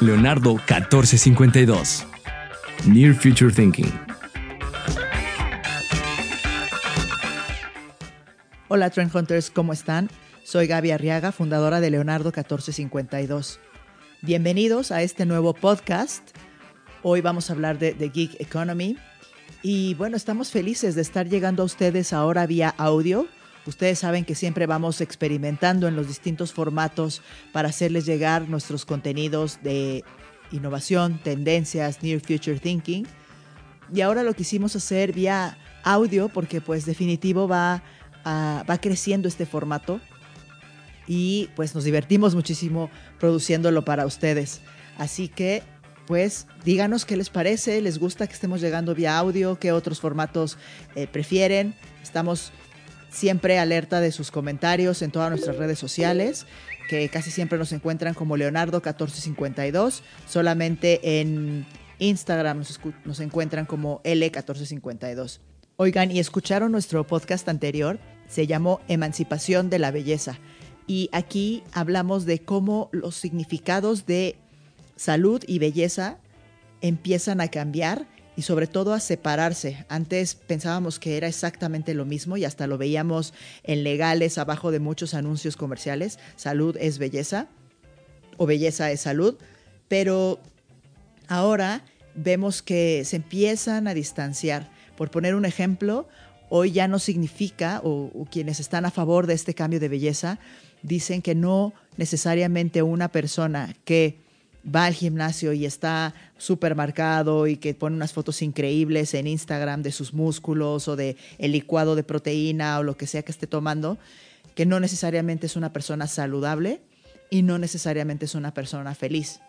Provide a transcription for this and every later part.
Leonardo 1452. Near Future Thinking. Hola Trend Hunters, ¿cómo están? Soy Gaby Arriaga, fundadora de Leonardo 1452. Bienvenidos a este nuevo podcast. Hoy vamos a hablar de, The Geek Economy. Y bueno, estamos felices de estar llegando a ustedes ahora vía audio. Ustedes saben que siempre vamos experimentando en los distintos formatos para hacerles llegar nuestros contenidos de innovación, tendencias, near future thinking. Y ahora lo quisimos hacer vía audio porque pues definitivo va, va creciendo este formato y pues nos divertimos muchísimo produciéndolo para ustedes. Así que pues díganos qué les parece, les gusta que estemos llegando vía audio, qué otros formatos eh, prefieren. Estamos siempre alerta de sus comentarios en todas nuestras redes sociales que casi siempre nos encuentran como Leonardo1452. Solamente en Instagram nos, nos encuentran como L1452. Oigan, ¿y escucharon nuestro podcast anterior? Se llamó Emancipación de la Belleza. Y aquí hablamos de cómo los significados de salud y belleza empiezan a cambiar y sobre todo a separarse. Antes pensábamos que era exactamente lo mismo y hasta lo veíamos en legales abajo de muchos anuncios comerciales. Salud es belleza o belleza es salud, pero ahora vemos que se empiezan a distanciar. Por poner un ejemplo, hoy ya no significa, o, o quienes están a favor de este cambio de belleza, dicen que no necesariamente una persona que va al gimnasio y está súper marcado y que pone unas fotos increíbles en Instagram de sus músculos o de el licuado de proteína o lo que sea que esté tomando, que no necesariamente es una persona saludable y no necesariamente es una persona feliz.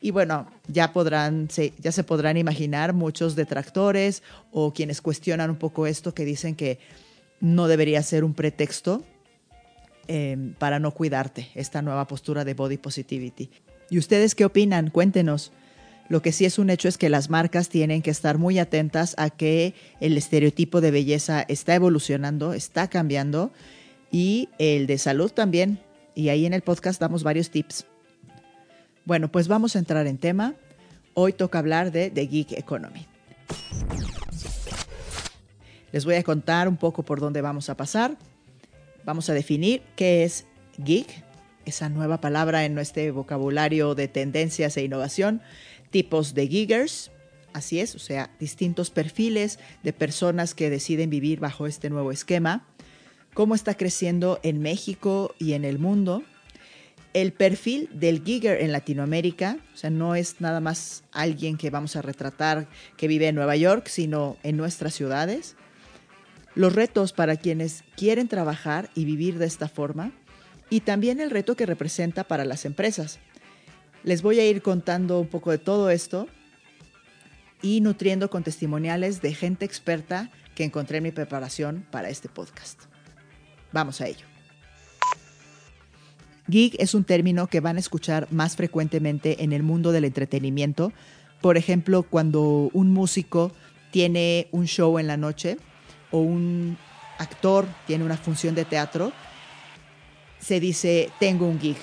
Y bueno, ya podrán, ya se podrán imaginar muchos detractores o quienes cuestionan un poco esto que dicen que no debería ser un pretexto eh, para no cuidarte, esta nueva postura de body positivity. ¿Y ustedes qué opinan? Cuéntenos. Lo que sí es un hecho es que las marcas tienen que estar muy atentas a que el estereotipo de belleza está evolucionando, está cambiando y el de salud también. Y ahí en el podcast damos varios tips. Bueno, pues vamos a entrar en tema. Hoy toca hablar de The Geek Economy. Les voy a contar un poco por dónde vamos a pasar. Vamos a definir qué es geek, esa nueva palabra en nuestro vocabulario de tendencias e innovación, tipos de giggers, así es, o sea, distintos perfiles de personas que deciden vivir bajo este nuevo esquema, cómo está creciendo en México y en el mundo, el perfil del gigger en Latinoamérica, o sea, no es nada más alguien que vamos a retratar que vive en Nueva York, sino en nuestras ciudades, los retos para quienes quieren trabajar y vivir de esta forma, y también el reto que representa para las empresas. Les voy a ir contando un poco de todo esto y nutriendo con testimoniales de gente experta que encontré en mi preparación para este podcast. Vamos a ello. Gig es un término que van a escuchar más frecuentemente en el mundo del entretenimiento. Por ejemplo, cuando un músico tiene un show en la noche o un actor tiene una función de teatro, se dice, tengo un gig,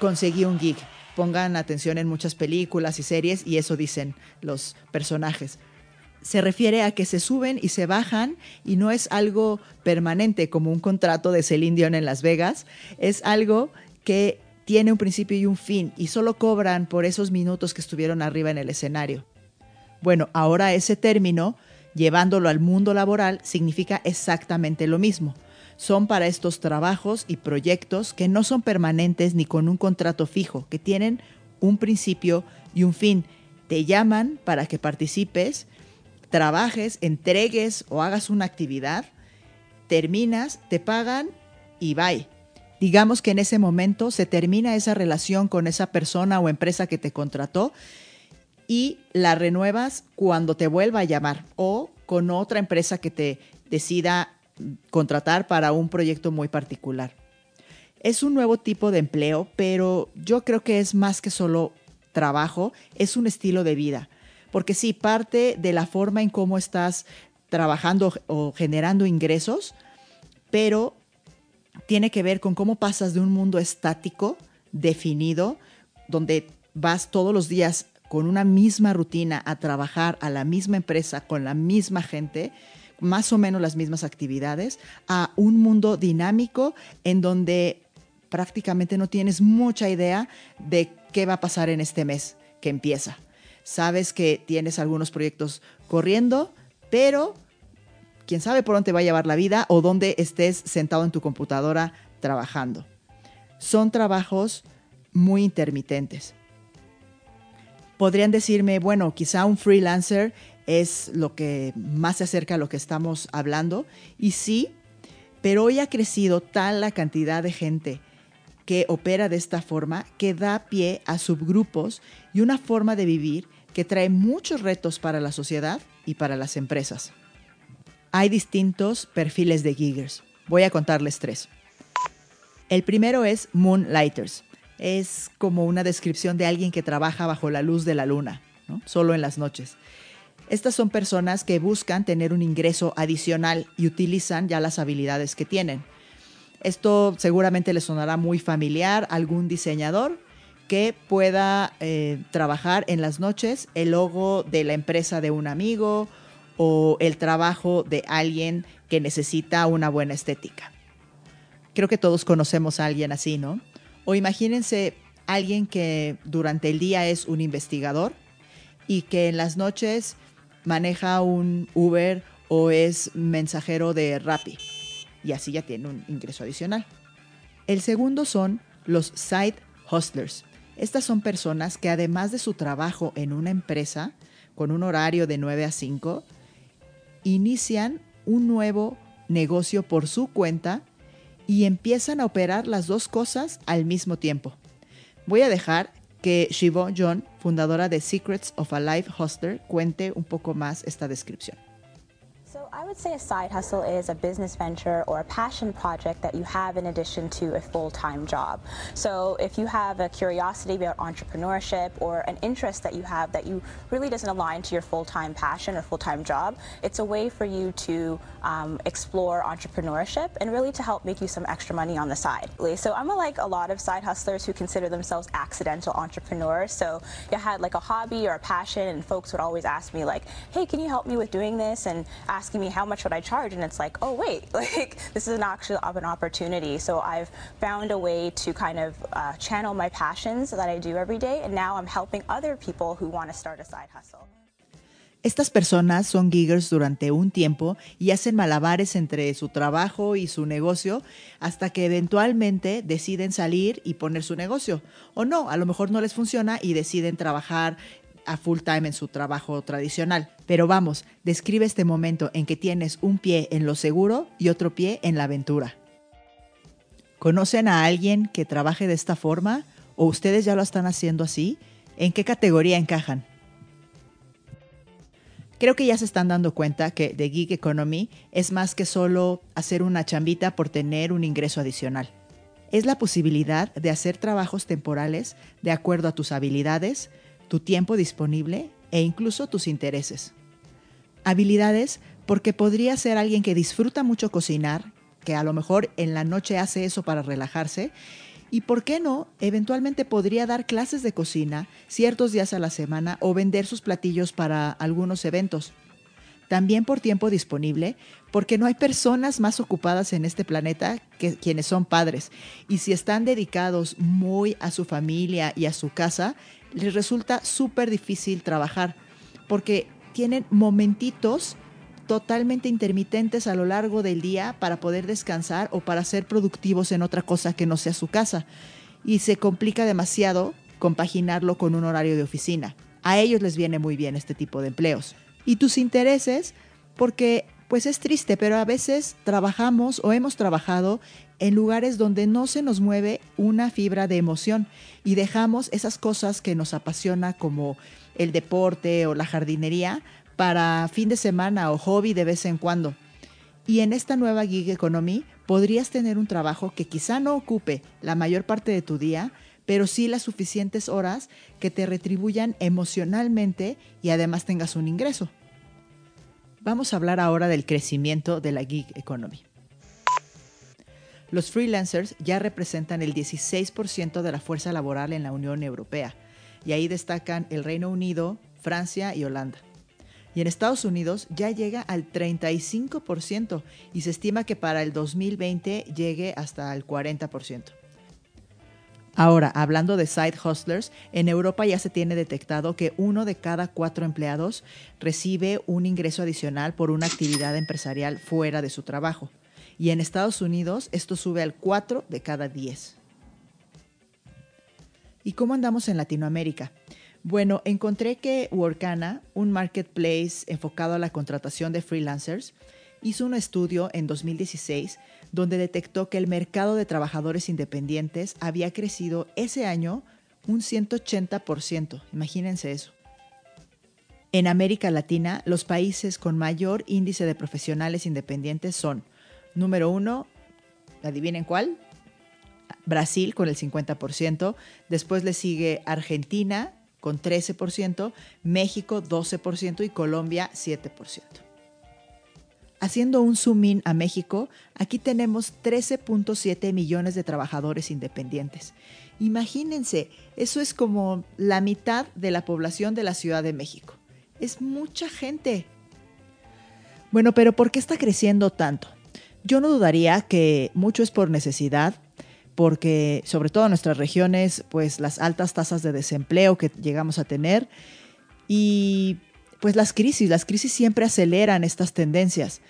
conseguí un gig. Pongan atención en muchas películas y series y eso dicen los personajes. Se refiere a que se suben y se bajan y no es algo permanente como un contrato de Celine Dion en Las Vegas, es algo que tiene un principio y un fin y solo cobran por esos minutos que estuvieron arriba en el escenario. Bueno, ahora ese término, llevándolo al mundo laboral, significa exactamente lo mismo son para estos trabajos y proyectos que no son permanentes ni con un contrato fijo, que tienen un principio y un fin. Te llaman para que participes, trabajes, entregues o hagas una actividad, terminas, te pagan y bye. Digamos que en ese momento se termina esa relación con esa persona o empresa que te contrató y la renuevas cuando te vuelva a llamar o con otra empresa que te decida contratar para un proyecto muy particular. Es un nuevo tipo de empleo, pero yo creo que es más que solo trabajo, es un estilo de vida. Porque sí, parte de la forma en cómo estás trabajando o generando ingresos, pero tiene que ver con cómo pasas de un mundo estático, definido, donde vas todos los días con una misma rutina a trabajar a la misma empresa, con la misma gente, más o menos las mismas actividades, a un mundo dinámico en donde prácticamente no tienes mucha idea de qué va a pasar en este mes que empieza. Sabes que tienes algunos proyectos corriendo, pero quién sabe por dónde va a llevar la vida o dónde estés sentado en tu computadora trabajando. Son trabajos muy intermitentes. Podrían decirme, bueno, quizá un freelancer es lo que más se acerca a lo que estamos hablando, y sí, pero hoy ha crecido tal la cantidad de gente que opera de esta forma que da pie a subgrupos y una forma de vivir que trae muchos retos para la sociedad y para las empresas. Hay distintos perfiles de giggers. Voy a contarles tres. El primero es Moonlighters. Es como una descripción de alguien que trabaja bajo la luz de la luna, solo en las noches. Estas son personas que buscan tener un ingreso adicional y utilizan ya las habilidades que tienen. Esto seguramente le sonará muy familiar a algún diseñador que pueda eh, trabajar en las noches el logo de la empresa de un amigo o el trabajo de alguien que necesita una buena estética. Creo que todos conocemos a alguien así, ¿no? O imagínense alguien que durante el día es un investigador y que en las noches maneja un Uber o es mensajero de Rappi y así ya tiene un ingreso adicional. El segundo son los side hustlers. Estas son personas que además de su trabajo en una empresa con un horario de 9 a 5, inician un nuevo negocio por su cuenta y empiezan a operar las dos cosas al mismo tiempo. Voy a dejar que Shivon John, fundadora de Secrets of a Life Hustler, cuente un poco más esta descripción. I would say a side hustle is a business venture or a passion project that you have in addition to a full-time job. So if you have a curiosity about entrepreneurship or an interest that you have that you really doesn't align to your full-time passion or full-time job, it's a way for you to um, explore entrepreneurship and really to help make you some extra money on the side. So I'm like a lot of side hustlers who consider themselves accidental entrepreneurs. So you had like a hobby or a passion and folks would always ask me like, hey, can you help me with doing this? And asking me me how much would I charge? And it's like, oh wait, like this is an actual an opportunity. So I've found a way to kind of uh, channel my passions that I do every day, and now I'm helping other people who want to start a side hustle. Estas personas son giggers durante un tiempo y hacen malabares entre su trabajo y su negocio hasta que eventualmente deciden salir y poner su negocio. O no, a lo mejor no les funciona y deciden trabajar a full time en su trabajo tradicional. Pero vamos, describe este momento en que tienes un pie en lo seguro y otro pie en la aventura. ¿Conocen a alguien que trabaje de esta forma? ¿O ustedes ya lo están haciendo así? ¿En qué categoría encajan? Creo que ya se están dando cuenta que The Geek Economy es más que solo hacer una chambita por tener un ingreso adicional. Es la posibilidad de hacer trabajos temporales de acuerdo a tus habilidades, tu tiempo disponible e incluso tus intereses. Habilidades porque podría ser alguien que disfruta mucho cocinar, que a lo mejor en la noche hace eso para relajarse, y por qué no, eventualmente podría dar clases de cocina ciertos días a la semana o vender sus platillos para algunos eventos. También por tiempo disponible, porque no hay personas más ocupadas en este planeta que quienes son padres. Y si están dedicados muy a su familia y a su casa, les resulta súper difícil trabajar porque tienen momentitos totalmente intermitentes a lo largo del día para poder descansar o para ser productivos en otra cosa que no sea su casa. Y se complica demasiado compaginarlo con un horario de oficina. A ellos les viene muy bien este tipo de empleos. Y tus intereses, porque pues es triste, pero a veces trabajamos o hemos trabajado en lugares donde no se nos mueve una fibra de emoción y dejamos esas cosas que nos apasiona como el deporte o la jardinería para fin de semana o hobby de vez en cuando. Y en esta nueva gig economy podrías tener un trabajo que quizá no ocupe la mayor parte de tu día, pero sí las suficientes horas que te retribuyan emocionalmente y además tengas un ingreso. Vamos a hablar ahora del crecimiento de la gig economy. Los freelancers ya representan el 16% de la fuerza laboral en la Unión Europea. y ahí destacan el Reino Unido, Francia y Holanda. Y en Estados Unidos ya llega al 35% y se estima que para el 2020 llegue hasta el 40%. Ahora, hablando de side hustlers, en Europa ya se tiene detectado que uno de cada cuatro empleados recibe un ingreso adicional por una actividad empresarial fuera de su trabajo. Y en Estados Unidos esto sube al 4 de cada 10. ¿Y cómo andamos en Latinoamérica? Bueno, encontré que Workana, un marketplace enfocado a la contratación de freelancers, hizo un estudio en 2016 donde detectó que el mercado de trabajadores independientes había crecido ese año un 180%. Imagínense eso. En América Latina, los países con mayor índice de profesionales independientes son, número uno, adivinen cuál, Brasil con el 50%, después le sigue Argentina con 13%, México 12% y Colombia 7%. Haciendo un zoom in a México, aquí tenemos 13.7 millones de trabajadores independientes. Imagínense, eso es como la mitad de la población de la Ciudad de México. Es mucha gente. Bueno, pero ¿por qué está creciendo tanto? Yo no dudaría que mucho es por necesidad, porque sobre todo en nuestras regiones, pues las altas tasas de desempleo que llegamos a tener y pues las crisis, las crisis siempre aceleran estas tendencias.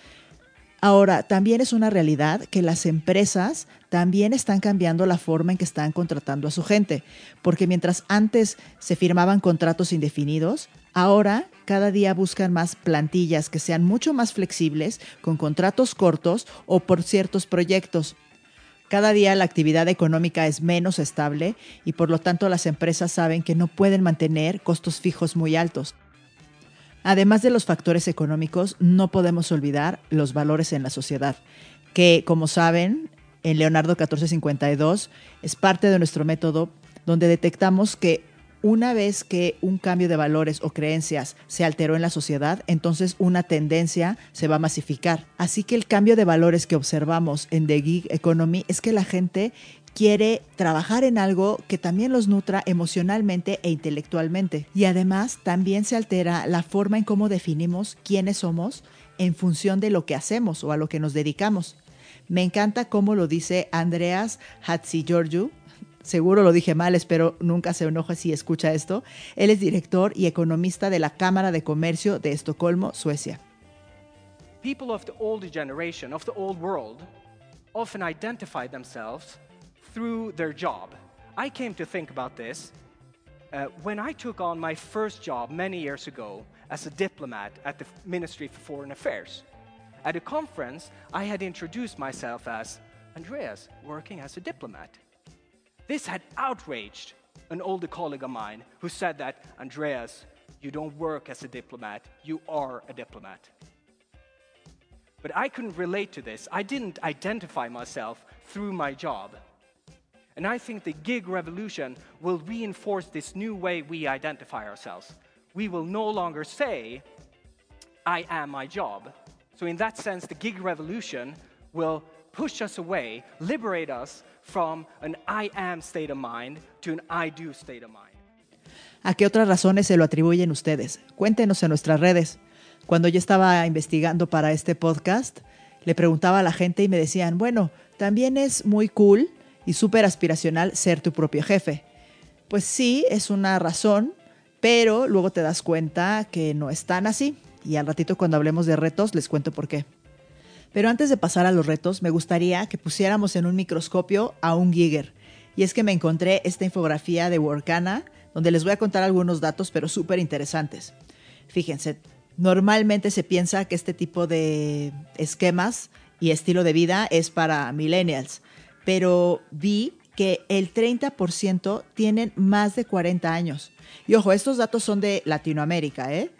Ahora, también es una realidad que las empresas también están cambiando la forma en que están contratando a su gente, porque mientras antes se firmaban contratos indefinidos, ahora cada día buscan más plantillas que sean mucho más flexibles, con contratos cortos o por ciertos proyectos. Cada día la actividad económica es menos estable y por lo tanto las empresas saben que no pueden mantener costos fijos muy altos. Además de los factores económicos, no podemos olvidar los valores en la sociedad, que como saben, en Leonardo 1452 es parte de nuestro método donde detectamos que una vez que un cambio de valores o creencias se alteró en la sociedad, entonces una tendencia se va a masificar. Así que el cambio de valores que observamos en The Gig Economy es que la gente quiere trabajar en algo que también los nutra emocionalmente e intelectualmente. Y además también se altera la forma en cómo definimos quiénes somos en función de lo que hacemos o a lo que nos dedicamos. Me encanta cómo lo dice Andreas Hatzigeorgiou, seguro lo dije mal, espero nunca se enoje si escucha esto. Él es director y economista de la Cámara de Comercio de Estocolmo, Suecia. People of the old generation, of the old world, often identify themselves through their job. I came to think about this uh, when I took on my first job many years ago as a diplomat at the Ministry for Foreign Affairs. At a conference, I had introduced myself as Andreas, working as a diplomat. This had outraged an older colleague of mine who said that, Andreas, you don't work as a diplomat, you are a diplomat. But I couldn't relate to this. I didn't identify myself through my job. And I think the gig revolution will reinforce this new way we identify ourselves. We will no longer say, I am my job. So, in that sense, the gig revolution will push us away, liberate us from an I am state of mind to an I do state of mind. ¿A qué otras razones se lo atribuyen ustedes? Cuéntenos en nuestras redes. Cuando yo estaba investigando para este podcast, le preguntaba a la gente y me decían, bueno, también es muy cool y súper aspiracional ser tu propio jefe. Pues sí, es una razón, pero luego te das cuenta que no es tan así. Y al ratito cuando hablemos de retos les cuento por qué. Pero antes de pasar a los retos, me gustaría que pusiéramos en un microscopio a un Giger. Y es que me encontré esta infografía de Workana, donde les voy a contar algunos datos, pero súper interesantes. Fíjense, normalmente se piensa que este tipo de esquemas y estilo de vida es para millennials, pero vi que el 30% tienen más de 40 años. Y ojo, estos datos son de Latinoamérica, ¿eh?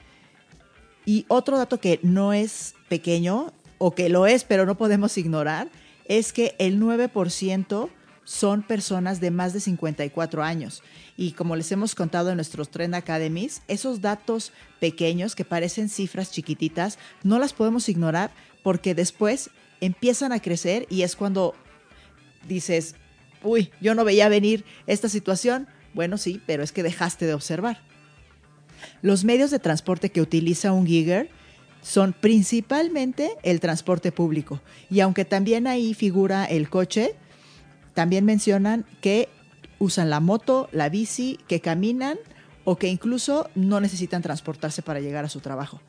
Y otro dato que no es pequeño, o que lo es, pero no podemos ignorar, es que el 9% son personas de más de 54 años. Y como les hemos contado en nuestros Trend Academies, esos datos pequeños que parecen cifras chiquititas, no las podemos ignorar porque después empiezan a crecer y es cuando dices, uy, yo no veía venir esta situación, Bueno, sí, pero es que dejaste de observar. Los medios de transporte que utiliza un gigger son principalmente el transporte público. Y aunque también ahí figura el coche, también mencionan que usan la moto, la bici, que caminan o que incluso no necesitan transportarse para llegar a su trabajo.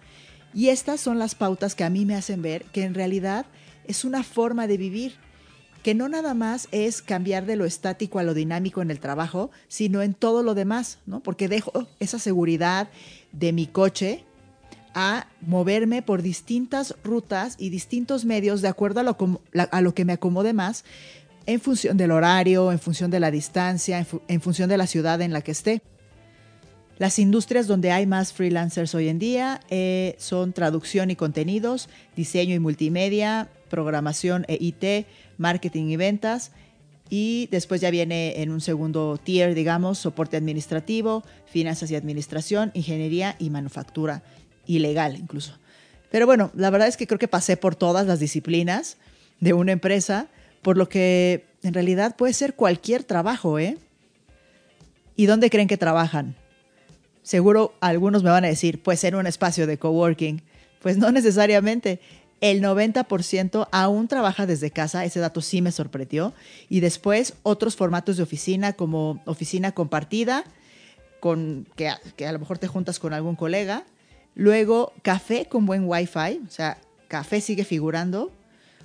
Y estas son las pautas que a mí me hacen ver que en realidad es una forma de vivir, que no nada más es cambiar de lo estático a lo dinámico en el trabajo, sino en todo lo demás, ¿no? Porque dejo esa seguridad de mi coche a moverme por distintas rutas y distintos medios de acuerdo a lo, a lo que me acomode más en función del horario, en función de la distancia, en, función de la ciudad en la que esté. Las industrias donde hay más freelancers hoy en día eh, son traducción y contenidos, diseño y multimedia, programación e IT, marketing y ventas. Y después ya viene en un segundo tier, digamos, soporte administrativo, finanzas y administración, ingeniería y manufactura, y legal incluso. Pero bueno, la verdad es que creo que pasé por todas las disciplinas de una empresa por lo que en realidad puede ser cualquier trabajo, ¿eh? ¿Y dónde creen que trabajan? Seguro algunos me van a decir, pues en un espacio de coworking. Pues no necesariamente. El 90% aún trabaja desde casa, ese dato sí me sorprendió. Y después otros formatos de oficina como oficina compartida, con, que, a lo mejor te juntas con algún colega. Luego café con buen wifi, o sea, café sigue figurando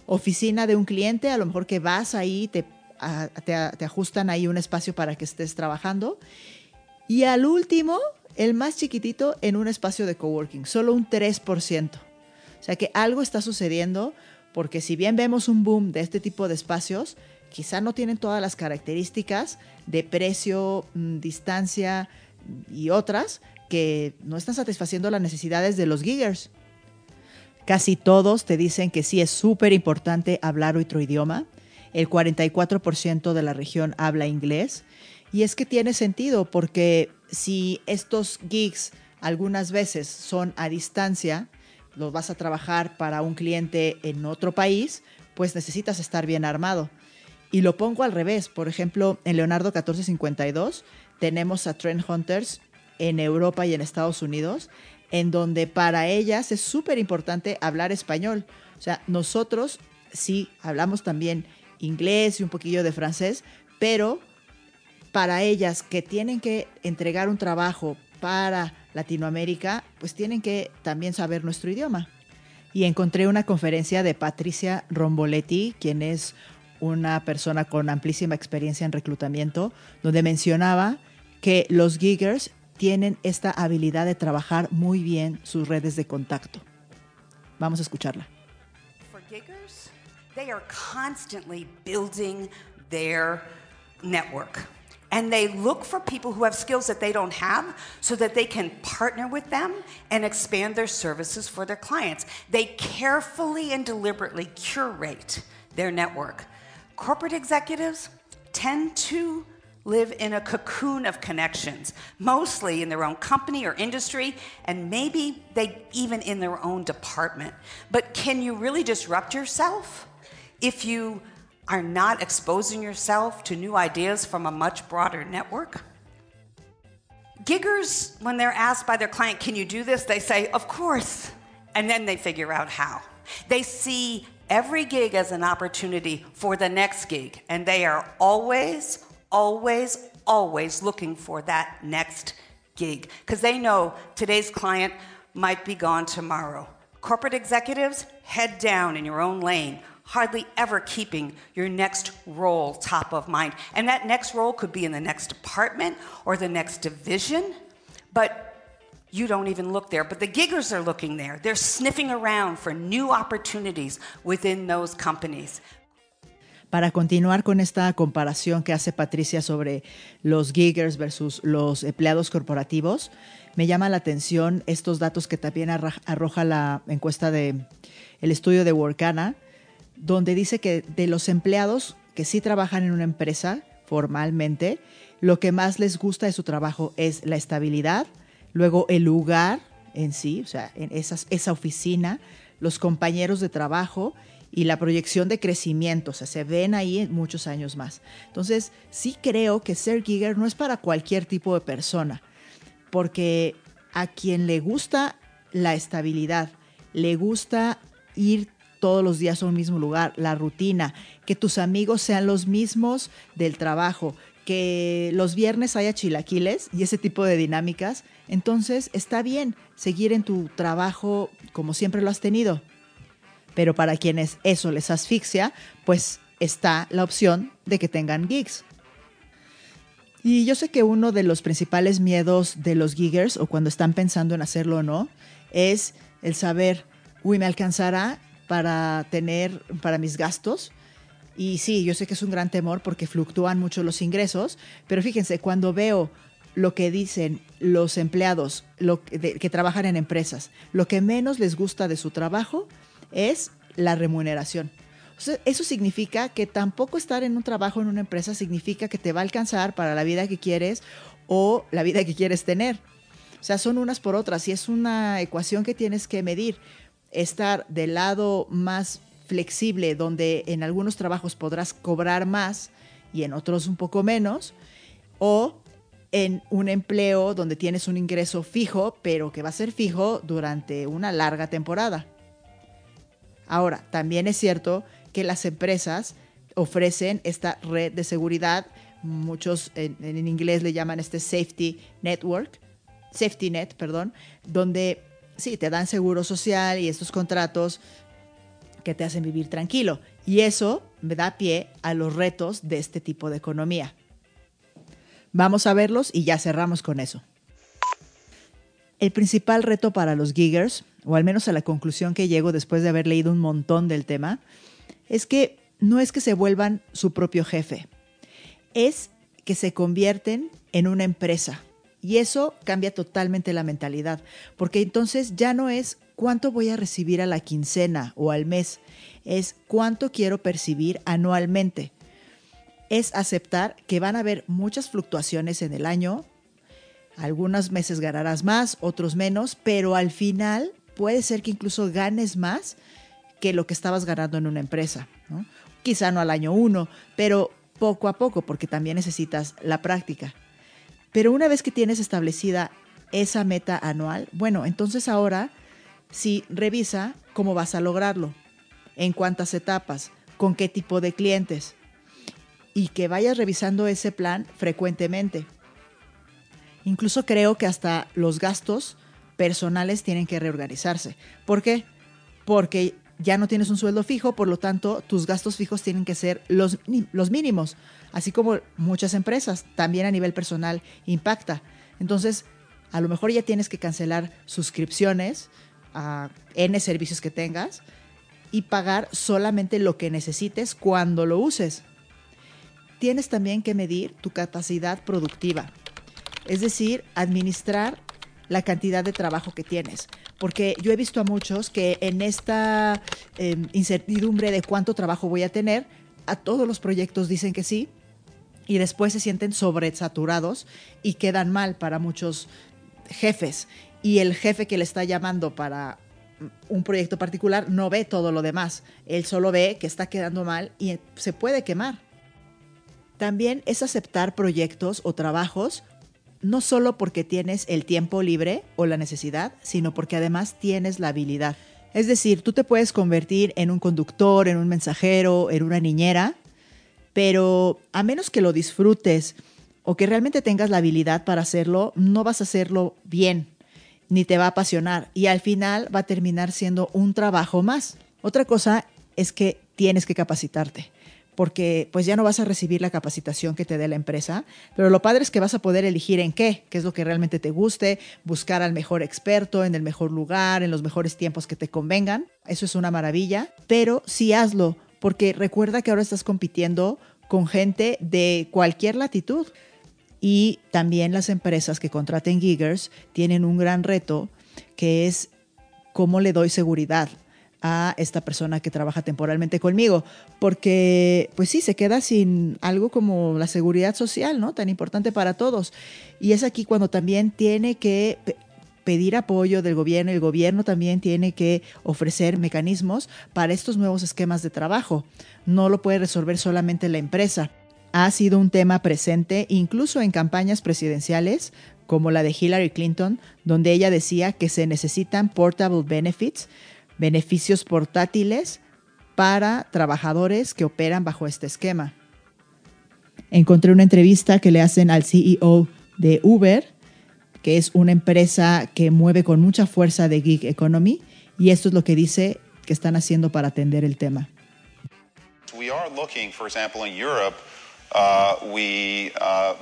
oficina de un cliente, a lo mejor que vas ahí, te, te, ajustan ahí un espacio para que estés trabajando. Y al último, el más chiquitito, en un espacio de coworking, solo un 3%. O sea que algo está sucediendo porque si bien vemos un boom de este tipo de espacios, quizá no tienen todas las características de precio, mm, distancia y otras que no están satisfaciendo las necesidades de los giggers. Casi todos te dicen que sí es súper importante hablar otro idioma. El 44% de la región habla inglés. Y es que tiene sentido porque si estos gigs algunas veces son a distancia, los vas a trabajar para un cliente en otro país, pues necesitas estar bien armado. Y lo pongo al revés. Por ejemplo, en Leonardo 1452 tenemos a Trend Hunters en Europa y en Estados Unidos en donde para ellas es súper importante hablar español. O sea, nosotros sí hablamos también inglés y un poquillo de francés, pero para ellas que tienen que entregar un trabajo para Latinoamérica, pues tienen que también saber nuestro idioma. Y encontré una conferencia de Patricia Romboletti, quien es una persona con amplísima experiencia en reclutamiento, donde mencionaba que los giggers tienen esta habilidad de trabajar muy bien sus redes de contacto. Vamos a escucharla. For giggers, they are constantly building their network. And they look for people who have skills that they don't have so that they can partner with them and expand their services for their clients. They carefully and deliberately curate their network. Corporate executives tend to live in a cocoon of connections, mostly in their own company or industry, and maybe they even in their own department. But can you really disrupt yourself if you are not exposing yourself to new ideas from a much broader network? Giggers, when they're asked by their client, Can you do this? they say, Of course. And then they figure out how. They see every gig as an opportunity for the next gig, and they are always, always, always looking for that next gig because they know today's client might be gone tomorrow. Corporate executives, head down in your own lane, hardly ever keeping your next role top of mind. And that next role could be in the next department or the next division, but you don't even look there. But the giggers are looking there. They're sniffing around for new opportunities within those companies. para continuar con esta comparación que hace Patricia sobre los giggers versus los empleados corporativos, me llama la atención estos datos que también arroja la encuesta de el estudio de Workana, donde dice que de los empleados que sí trabajan en una empresa formalmente, lo que más les gusta de su trabajo es la estabilidad, luego el lugar en sí, o sea, en esa oficina, los compañeros de trabajo y la proyección de crecimiento, o sea, se ven ahí muchos años más. Entonces, sí creo que ser gigger no es para cualquier tipo de persona, porque a quien le gusta la estabilidad, le gusta ir todos los días a un mismo lugar, la rutina, que tus amigos sean los mismos del trabajo, que los viernes haya chilaquiles y ese tipo de dinámicas, entonces está bien seguir en tu trabajo como siempre lo has tenido. Pero para quienes eso les asfixia, pues está la opción de que tengan gigs. Y yo sé que uno de los principales miedos de los giggers, o cuando están pensando en hacerlo o no, es el saber, uy, ¿me alcanzará para tener, para mis gastos? Y sí, yo sé que es un gran temor porque fluctúan mucho los ingresos, pero fíjense, cuando veo lo que dicen los empleados lo que, trabajan en empresas, lo que menos les gusta de su trabajo es la remuneración. eso significa que tampoco estar en un trabajo en una empresa significa que te va a alcanzar para la vida que quieres o la vida que quieres tener. O sea, son unas por otras y es una ecuación que tienes que medir. Estar del lado más flexible, donde en algunos trabajos podrás cobrar más y en otros un poco menos, o en un empleo donde tienes un ingreso fijo, pero que va a ser fijo durante una larga temporada. Ahora, también es cierto que las empresas ofrecen esta red de seguridad, muchos en, inglés le llaman este safety network, safety net, perdón, donde sí, te dan seguro social y estos contratos que te hacen vivir tranquilo. Y eso me da pie a los retos de este tipo de economía. Vamos a verlos y ya cerramos con eso. El principal reto para los giggers, o al menos a la conclusión que llego después de haber leído un montón del tema, es que no es que se vuelvan su propio jefe, es que se convierten en una empresa. Y eso cambia totalmente la mentalidad, porque entonces ya no es cuánto voy a recibir a la quincena o al mes, es cuánto quiero percibir anualmente. Es aceptar que van a haber muchas fluctuaciones en el año, algunos meses ganarás más, otros menos, pero al final puede ser que incluso ganes más que lo que estabas ganando en una empresa. Quizá no al año uno, pero poco a poco, porque también necesitas la práctica. Pero una vez que tienes establecida esa meta anual, bueno, entonces ahora sí revisa cómo vas a lograrlo, en cuántas etapas, con qué tipo de clientes y que vayas revisando ese plan frecuentemente. Incluso creo que hasta los gastos personales tienen que reorganizarse. ¿Por qué? Porque ya no tienes un sueldo fijo, por lo tanto, tus gastos fijos tienen que ser los, los mínimos, así como muchas empresas, también a nivel personal impacta. Entonces, a lo mejor ya tienes que cancelar suscripciones a N servicios que tengas y pagar solamente lo que necesites cuando lo uses. Tienes también que medir tu capacidad productiva, es decir, administrar la cantidad de trabajo que tienes. Porque yo he visto a muchos que en esta em, incertidumbre de cuánto trabajo voy a tener, a todos los proyectos dicen que sí y después se sienten sobresaturados y quedan mal para muchos jefes. Y el jefe que le está llamando para un proyecto particular no ve todo lo demás. Él solo ve que está quedando mal y se puede quemar. También es aceptar proyectos o trabajos no solo porque tienes el tiempo libre o la necesidad, sino porque además tienes la habilidad. Es decir, tú te puedes convertir en un conductor, en un mensajero, en una niñera, pero a menos que lo disfrutes o que realmente tengas la habilidad para hacerlo, no vas a hacerlo bien, ni te va a apasionar y al final va a terminar siendo un trabajo más. Otra cosa es que tienes que capacitarte porque pues ya no vas a recibir la capacitación que te dé la empresa, pero lo padre es que vas a poder elegir en qué, qué es lo que realmente te guste, buscar al mejor experto, en el mejor lugar, en los mejores tiempos que te convengan. Eso es una maravilla, pero sí hazlo, porque recuerda que ahora estás compitiendo con gente de cualquier latitud. Y también las empresas que contraten giggers tienen un gran reto que es cómo le doy seguridad a esta persona que trabaja temporalmente conmigo, porque pues sí, se queda sin algo como la seguridad social, ¿no? Tan importante para todos. Y es aquí cuando también tiene que pedir apoyo del gobierno, el gobierno también tiene que ofrecer mecanismos para estos nuevos esquemas de trabajo. No lo puede resolver solamente la empresa. Ha sido un tema presente incluso en campañas presidenciales como la de Hillary Clinton, donde ella decía que se necesitan portable benefits, beneficios portátiles para trabajadores que operan bajo este esquema. Encontré una entrevista que le hacen al CEO de Uber, que es una empresa que mueve con mucha fuerza de gig economy, y esto es lo que dice que están haciendo para atender el tema. We are looking, for example, in Europe, uh, we uh,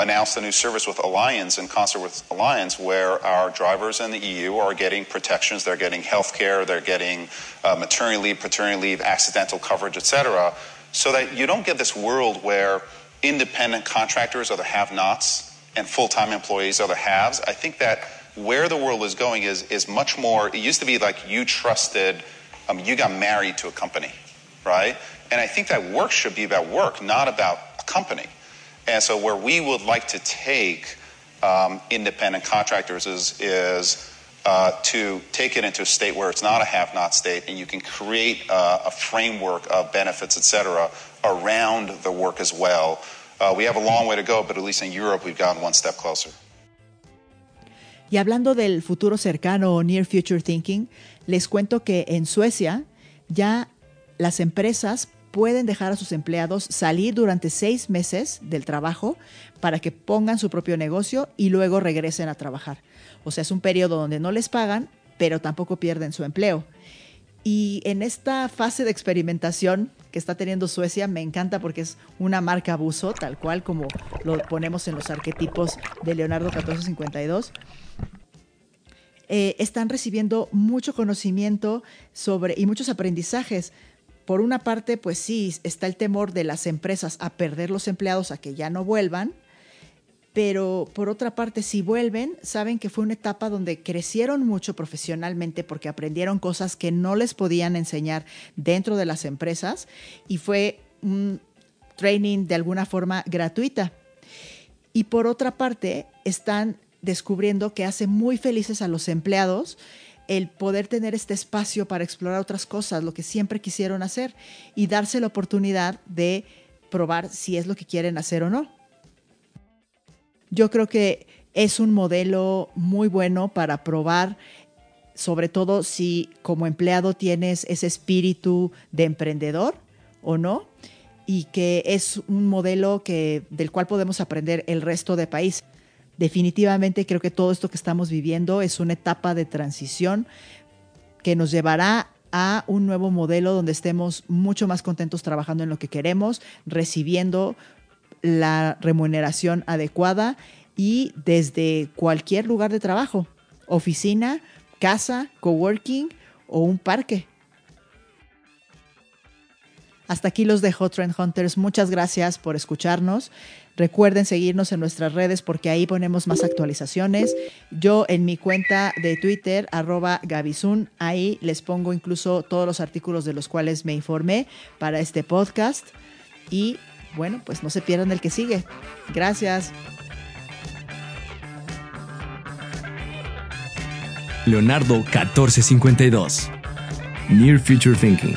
announced a new service with Alliance in concert with Alliance, where our drivers in the EU are getting protections. They're getting health care, they're getting uh, maternity leave, paternity leave, accidental coverage, etc. So that you don't get this world where independent contractors are the have nots and full time employees are the haves. I think that where the world is going is, is much more, it used to be like you trusted, um, you got married to a company, right? And I think that work should be about work, not about a company. And so, where we would like to take um, independent contractors is, is uh, to take it into a state where it's not a have not state and you can create uh, a framework of benefits, et cetera, around the work as well. Uh, we have a long way to go, but at least in Europe, we've gotten one step closer. Y hablando del futuro cercano o near future thinking, les cuento que en Suecia ya las empresas pueden dejar a sus empleados salir durante seis meses del trabajo para que pongan su propio negocio y luego regresen a trabajar. O sea, es un periodo donde no les pagan, pero tampoco pierden su empleo. Y en esta fase de experimentación que está teniendo Suecia me encanta porque es una marca abuso, tal cual como lo ponemos en los arquetipos de Leonardo 1452. Eh, están recibiendo mucho conocimiento sobre y muchos aprendizajes por una parte, pues sí, está el temor de las empresas a perder los empleados, a que ya no vuelvan, pero por otra parte, si vuelven, saben que fue una etapa donde crecieron mucho profesionalmente porque aprendieron cosas que no les podían enseñar dentro de las empresas y fue un training de alguna forma gratuita. Y por otra parte, están descubriendo que hace muy felices a los empleados el poder tener este espacio para explorar otras cosas, lo que siempre quisieron hacer, y darse la oportunidad de probar si es lo que quieren hacer o no. Yo creo que es un modelo muy bueno para probar, sobre todo si como empleado tienes ese espíritu de emprendedor o no, y que es un modelo que, del cual podemos aprender el resto del país. Definitivamente creo que todo esto que estamos viviendo es una etapa de transición que nos llevará a un nuevo modelo donde estemos mucho más contentos trabajando en lo que queremos, recibiendo la remuneración adecuada y desde cualquier lugar de trabajo, oficina, casa, coworking o un parque. Hasta aquí los dejo, Trend Hunters. Muchas gracias por escucharnos. Recuerden seguirnos en nuestras redes porque ahí ponemos más actualizaciones. Yo en mi cuenta de Twitter, arroba Gabizun, ahí les pongo incluso todos los artículos de los cuales me informé para este podcast. Y bueno, pues no se pierdan el que sigue. Gracias. Leonardo 1452. Near Future Thinking.